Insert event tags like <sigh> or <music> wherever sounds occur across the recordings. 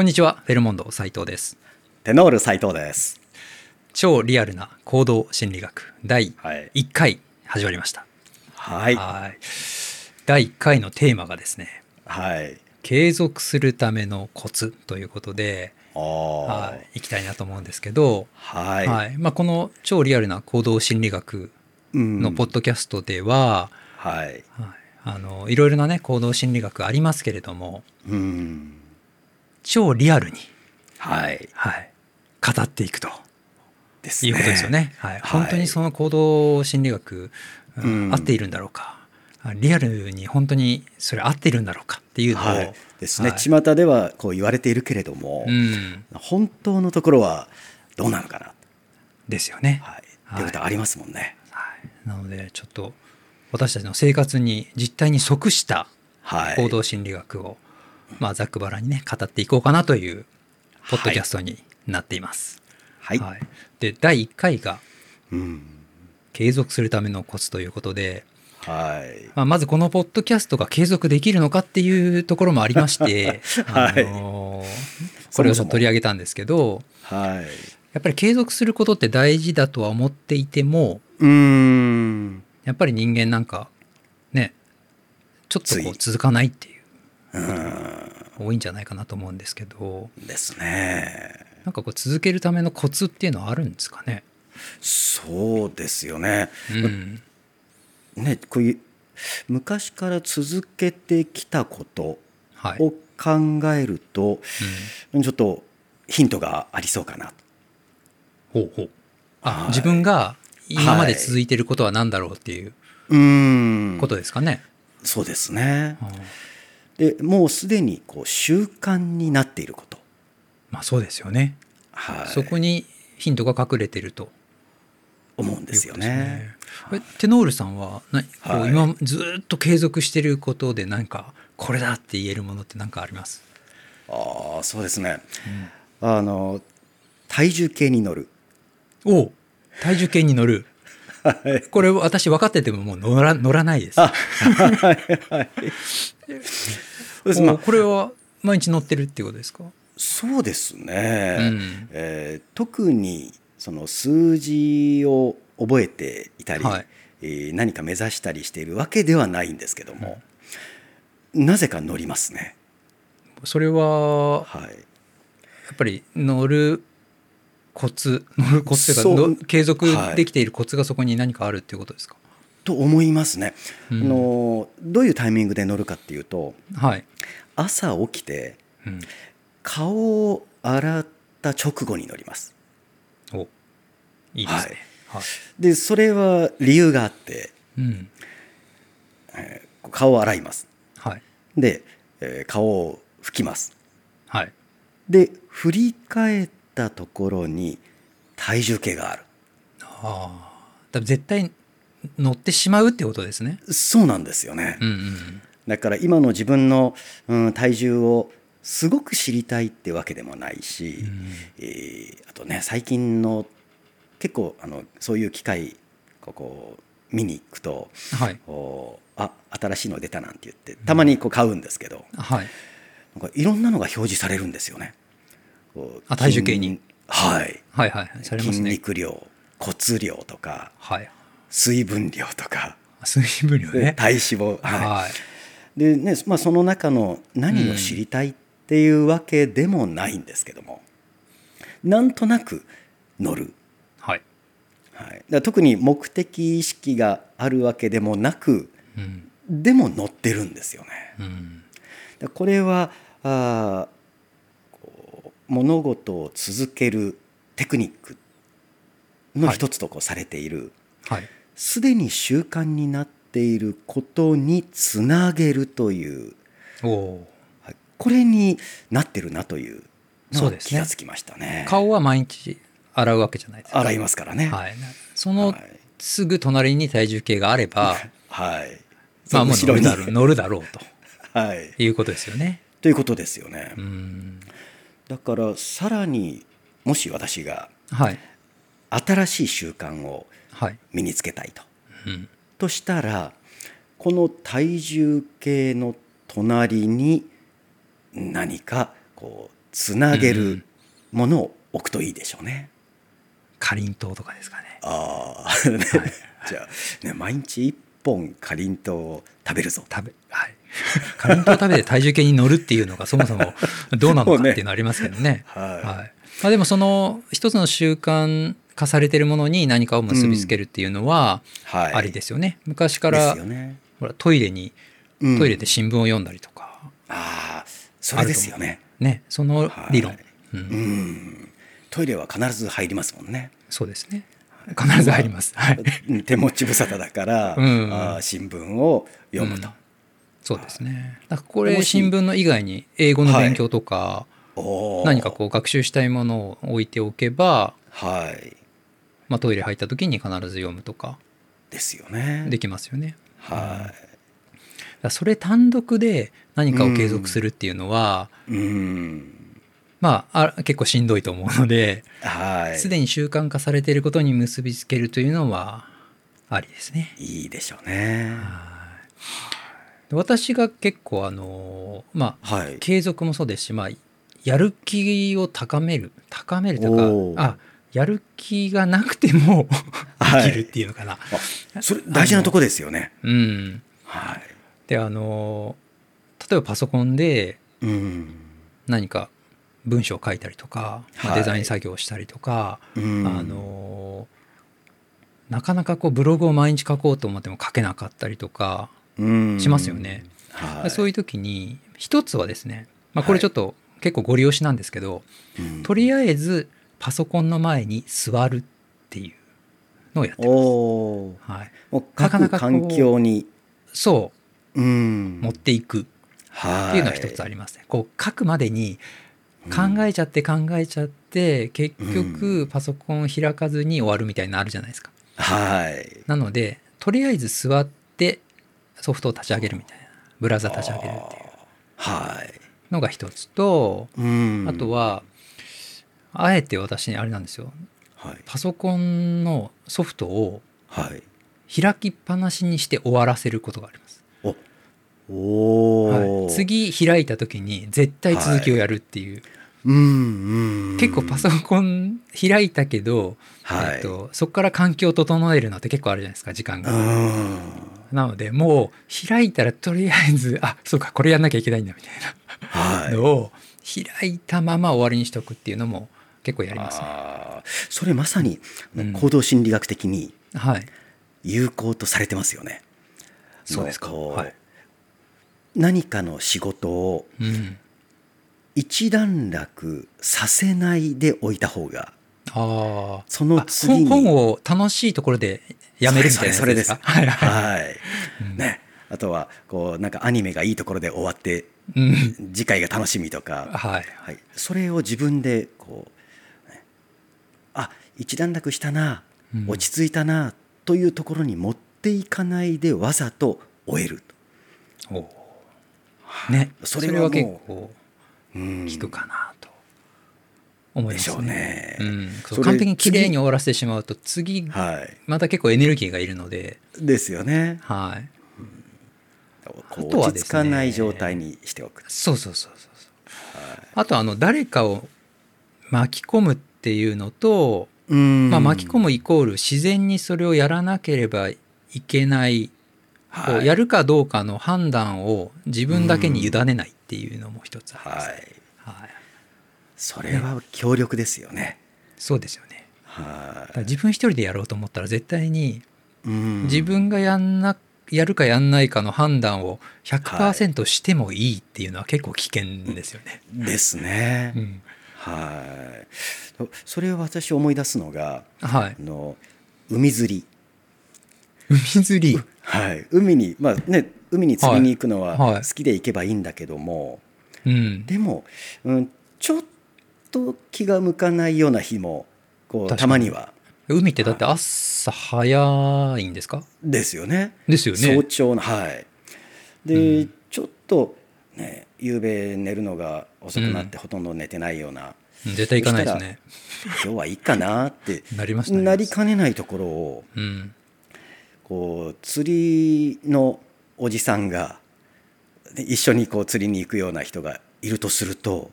こんにちは、フェルモンド斉藤です。テノール斉藤です。超リアルな行動心理学第はい。1回始まりました。はい。はい第1回のテーマがですね、はい。継続するためのコツということで、はい、いきたいなと思うんですけど、はい。はいまあ、この超リアルな行動心理学うんのポッドキャストでは、はい。はい、あのいろいろなね行動心理学ありますけれどもうん。超リアルに、はい。はい、語っていくとですいうことですよ。ね。はい、はい本当にその行動心理学、うんうん合っているんだろうかリアルに本当にそれ合っているんだろうかっていうのを、はい。ですね。はい巷ではこう言われているけれども、うん、本当のところはどうなのかな。ですよね。はい。はいということありますもんね。はい、なのでちょっと私たちの生活に実態に即したはい。行動心理学を、まあ、ざっくばらんにね語っていこうかなというポッドキャストになっています。はい。で第1回がうん。継続するためのコツということで、はい。まあ、まずこのポッドキャストが継続できるのかっていうところもありまして、は <laughs> いあのーこれを取り上げたんですけどはい。やっぱり継続することって大事だとは思っていてもうーん。やっぱり人間なんかねちょっとこう続かないっていううん。多いんじゃないかなと思うんですけどですね。なんかこう続けるためのコツっていうのはあるんですかね？そうですよね。うん、ね、こういう昔から続けてきたことはい、を考えると、ちょっとヒントがありそうかな。ほうほうあ、はい自分が今まで続いてることは何だろうっていうことですかね？そうですね。うんでもうすでにこう習慣になっていること。まあそうですよね。はい、そこにヒントが隠れてると思うんいうですよね。えテノールさんははい今ずーっと継続してることで何かこれだって言えるものって何かあります、ああそうですね。あの体重計に乗る。おう体重計に乗るはいこれ私分かっててももう乗ら乗らないです。あはいはい。<laughs> そうです。まあこれは毎日乗ってるっていうことですか？そうですね、うん。えー特にその数字を覚えていたり、はい。えー何か目指したりしているわけではないんですけども、なぜか乗りますね。それははい、やっぱり乗るコツ乗るコツというか継続はい。できているコツがそこに何かあるっていうことですか、と思いますね、うん。あの。どういうタイミングで乗るかっていうとはい、朝起きてうん、顔を洗った直後に乗ります。お。いいですね。はい。でそれは理由があってうん。顔を洗います。はい。で、えー顔を拭きます。はい。で振り返ったところに体重計がある。ああ絶対乗ってしまうってことですね。そうなんですよね、うんうんだから今の自分の、うん、体重をすごく知りたいってわけでもないし、うんえーあとね最近の結構あのそういう機会ここ見に行くとはい。おあ新しいの出たなんて言ってたまにこう買うんですけど、はい。なんかいろんなのが表示されるんですよね。こうあ体重計に。筋はい。はいはいはい。されます筋ね。肉量骨量とかはい水分量とか、水分量ね。体脂肪、はい。はい。でねまあ、その中の何を知りたいっていうわけでもないんですけども、なんとなく乗る、はい。はい、だ特に目的意識があるわけでもなくうん。でも乗ってるんですよね。うん。これはあーこう物事を続けるテクニックの一つとこうされている、はいすでに習慣になっていることにつなげるという、おおはいこれになってるなというのがそうですね気がつきましたね。顔は毎日洗うわけじゃないですか。洗いますからね。はいそのはいすぐ隣に体重計があれば、<laughs> はい。まあもう乗るだろう乗るだろう <laughs> はい。ということですよね。ということですよね。うんだからさらにもし私がはい新しい習慣をはい。身につけたいと。うん。としたらこの体重計の隣に何かこうつなげるうん。ものを置くといいでしょうね。かりんとうとかですかね。ああ、ね <laughs> じゃあ、ね、毎日一本かりんとうを食べるぞ。食べはい。かりんとう食べて体重計に乗るっていうのがそもそも <laughs> どうなのかっていうのありますけどね。ははい。まあ、でもその一つの習慣化されてるものに何かを結びつけるっていうのはい。はい。ありですよね、昔かでらすよね。ほらトイレにうんトイレで新聞を読んだりとか、ああ、それですよね。ねその理論、はいうんうん。トイレは必ず入りますもんね。そうですね必ず入ります、はい、うん手持ち無沙汰だから、うんあー新聞を読むと。うんそうですねだからこれ新聞の以外に英語の勉強とか、おー何かこう学習したいものを置いておけば、はい。まあ、トイレ入った時に必ず読むとかですよね。できますよね。はだからそれ単独で何かを継続するっていうのは、い。うん。まああ結構しんどいと思うのではい。すでに習慣化されていることに結びつけるというのはありですね。いいでしょうね。で私が結構あのまあはい。継続もそうですし、まあ、やる気を高める高めるとかあやる気がなくてもはいできるっていうのかな。あそれ大事なとこですよね。うん、はい。であの例えばパソコンでうん。何か文章を書いたりとか、まあはいデザイン作業をしたりとか、うんあのなかなかこうブログを毎日書こうと思っても書けなかったりとか、うんしますよね。はい。そういう時に一つはですね、まあ、これちょっと結構ご利用しなんですけど、うんとりあえずパソコンの前に座るっていうのをやってます。はい、もうなかなかこう各環境に。そうんう持っていくはい。っていうのが一つありますね。こう書くまでに考えちゃって考えちゃって結局パソコン開かずに終わるみたいなのあるじゃないですか。はい。なのでとりあえず座ってソフトを立ち上げるみたいなブラウザ立ち上げるっていうはい。のが一つとうんあとはあえて私あれなんですよはい。パソコンのソフトをはい。開きっぱなしにして終わらせることがあります。お。おお、はい、。次開いた時に絶対続きをやるっていう、うんうん。結構パソコン開いたけど、はいえっと、そこから環境を整えるのって結構あるじゃないですか時間うが。ん。なのでもう開いたらとりあえずあそうかこれやんなきゃいけないんだみたいなはい。のを開いたまま終わりにしとくっていうのも結構やりますね。それまさにうん。行動心理学的にはい、有効とされてますよね。そうですか。はい。何かの仕事をうん、一段落させないでおいた方があそのあ次に本本を楽しいところでやめるみたいなそれです。か。<laughs> はい。はい。はい、ね。あとはこうなんかアニメがいいところで終わってうん。次回が楽しみとか、はい。はい、それを自分でこう、一段落したなうん。落ち着いたなというところに持っていかないでわざと終えると、おね。それは結構うん。効くかなと思いますね。でしょうね。うん、完璧に綺麗に終わらせてしまうと次はいまた結構エネルギーがいるので、ですよね。はい、う落ち着かない状態にしておく。そうそうそうそうそう。あとあの誰かを巻き込むっていうのと、うんまあ、巻き込むイコール自然にそれをやらなければいけない、こはい。うやるかどうかの判断を自分だけに委ねないっていうのも一つあります、はい。はい、それは強力ですよね。そうですよね。はだから自分一人でやろうと思ったら絶対に自分がやんなやるかやんないかの判断を100%してもいいっていうのは結構危険ですよね。ですね、うんはい。それを私思い出すのがはい。あ。の海釣り。海釣り？はい。海にまあね海に釣りに行くのははい。はい。好きで行けばいいんだけども、うん。でも、うん、ちょっと気が向かないような日もこうたまには。海ってだって朝早いんですか？ですよね。ですよね。早。朝のはい。で、うん。ちょっとね夕べ寝るのが遅くなってほとんど寝てないような、うん絶対行かないですね。今日はいいかなって <laughs> なりましたね。なりかねないところをうん。こう釣りのおじさんがで一緒にこう釣りに行くような人がいるとすると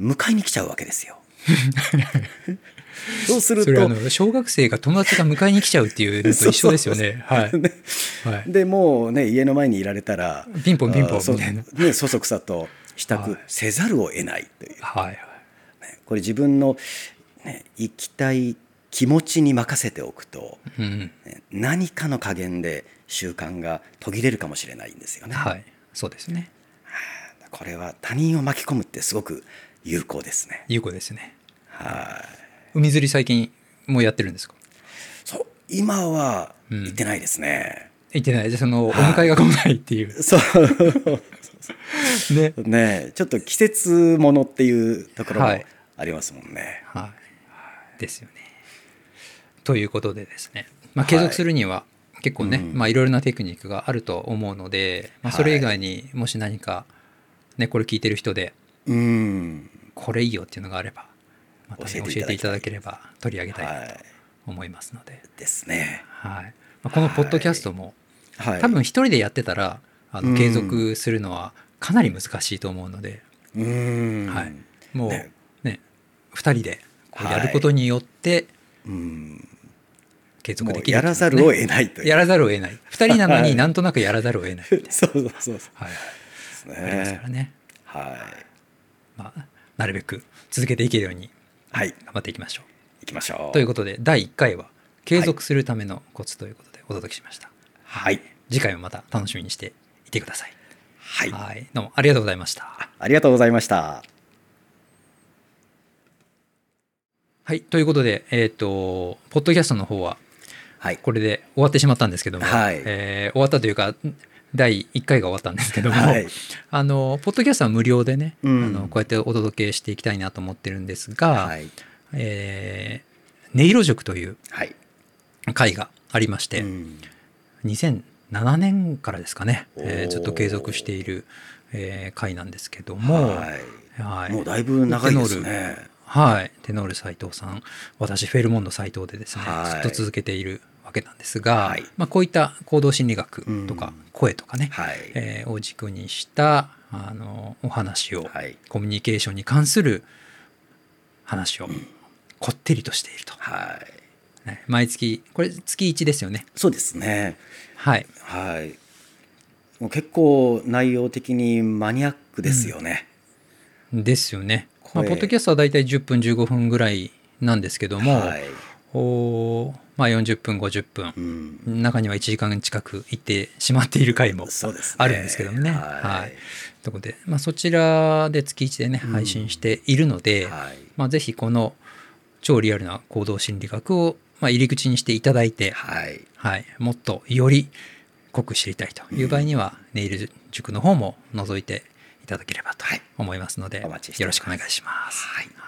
迎えに来ちゃうわけですよ。<laughs> そうするとの小学生が友達が迎えに来ちゃうっていうのと <laughs> 一緒ですよね。はい。<laughs> ねはい。でもうね家の前にいられたらピンポンピンポンみたいなね、そそくさと支度はいせざるを得ないという、はいはい。これ自分の、ね、行きたい気持ちに任せておくと、うん。ね何かの加減で習慣が途切れるかもしれないんですよね。はい。そうですね。これは他人を巻き込むってすごく有効ですね。有効ですね。はい海釣り最近もうやってるんですか？そう今はうん行ってないですね。行ってないでそのおはい迎えが来ないっていう。<laughs> そう <laughs> ね。ねちょっと季節ものっていうところもはいありますもんね。はい。ですよね。ということでですね、まあ、継続するには結構ね、うんまあいろいろなテクニックがあると思うので、まあ、それ以外にもし何か、ね、これ聞いてる人でうん。これいいよっていうのがあればまた、ね、教教えていただければ取り上げたいはと思いますので、いですね。はい。まあ、このポッドキャストも、はい。多分一人でやってたらあうんの継続するのはかなり難しいと思うので、うん。はい、もうね。ね2人でこうはい。やることによってうん。継続できるやらざるを得ないという。やらざるを得ない。2人なのはい。になんとなくやらざるを得ないみたいな、<laughs> そうそうそうそう。はい、ですありますからね。ね、はい。まあ、なるべく続けていけるようにはい。頑張っていきましょう。行きましょう。ということで第1回は継続するためのコツということでお届けしました。はい。次回もまた楽しみにしていてください。はい。はい、どうもありがとうございました。ありがとうございました。はい、ということで、えっ、と、ポッドキャストの方ははい。これで終わってしまったんですけども、はいえー終わったというか、第1回が終わったんですけども、はい。あの、ポッドキャストは無料でね、うんあのこうやってお届けしていきたいなと思ってるんですが、はい。えー音色塾というはい。会がありまして、うん2007年からですかね、えーずっと継続している、えー会なんですけども、はい。はいもうだいぶ長いですね。はい、テノール斎藤さん私フェルモンド斎藤でですね、はいずっと続けているわけなんですが、はいまあ、こういった行動心理学とかうん声とかね、はい。えーを軸にしたあのお話を、はい。コミュニケーションに関する話をこってりとしていると、はい。ね毎月これ月1ですよねそうですね。はいはい。もう結構内容的にマニアックですよね。ですよね、まあ、声ポッドキャストはだいたい10分15分ぐらいなんですけども、はい。おまあ、40分50分うん。中には1時間近く行ってしまっている回も。あるんですけどもね。ははいい。ということで、まあ、そちらで月1でね、うん配信しているので、はい。まあ、ぜひこの超リアルな行動心理学を、まあ、入り口にしていただいて、はい。はい、もっとより濃く知りたいという場合には、ネイル塾の方も覗いていただければとはい思いますので、よろしくお願いします。はい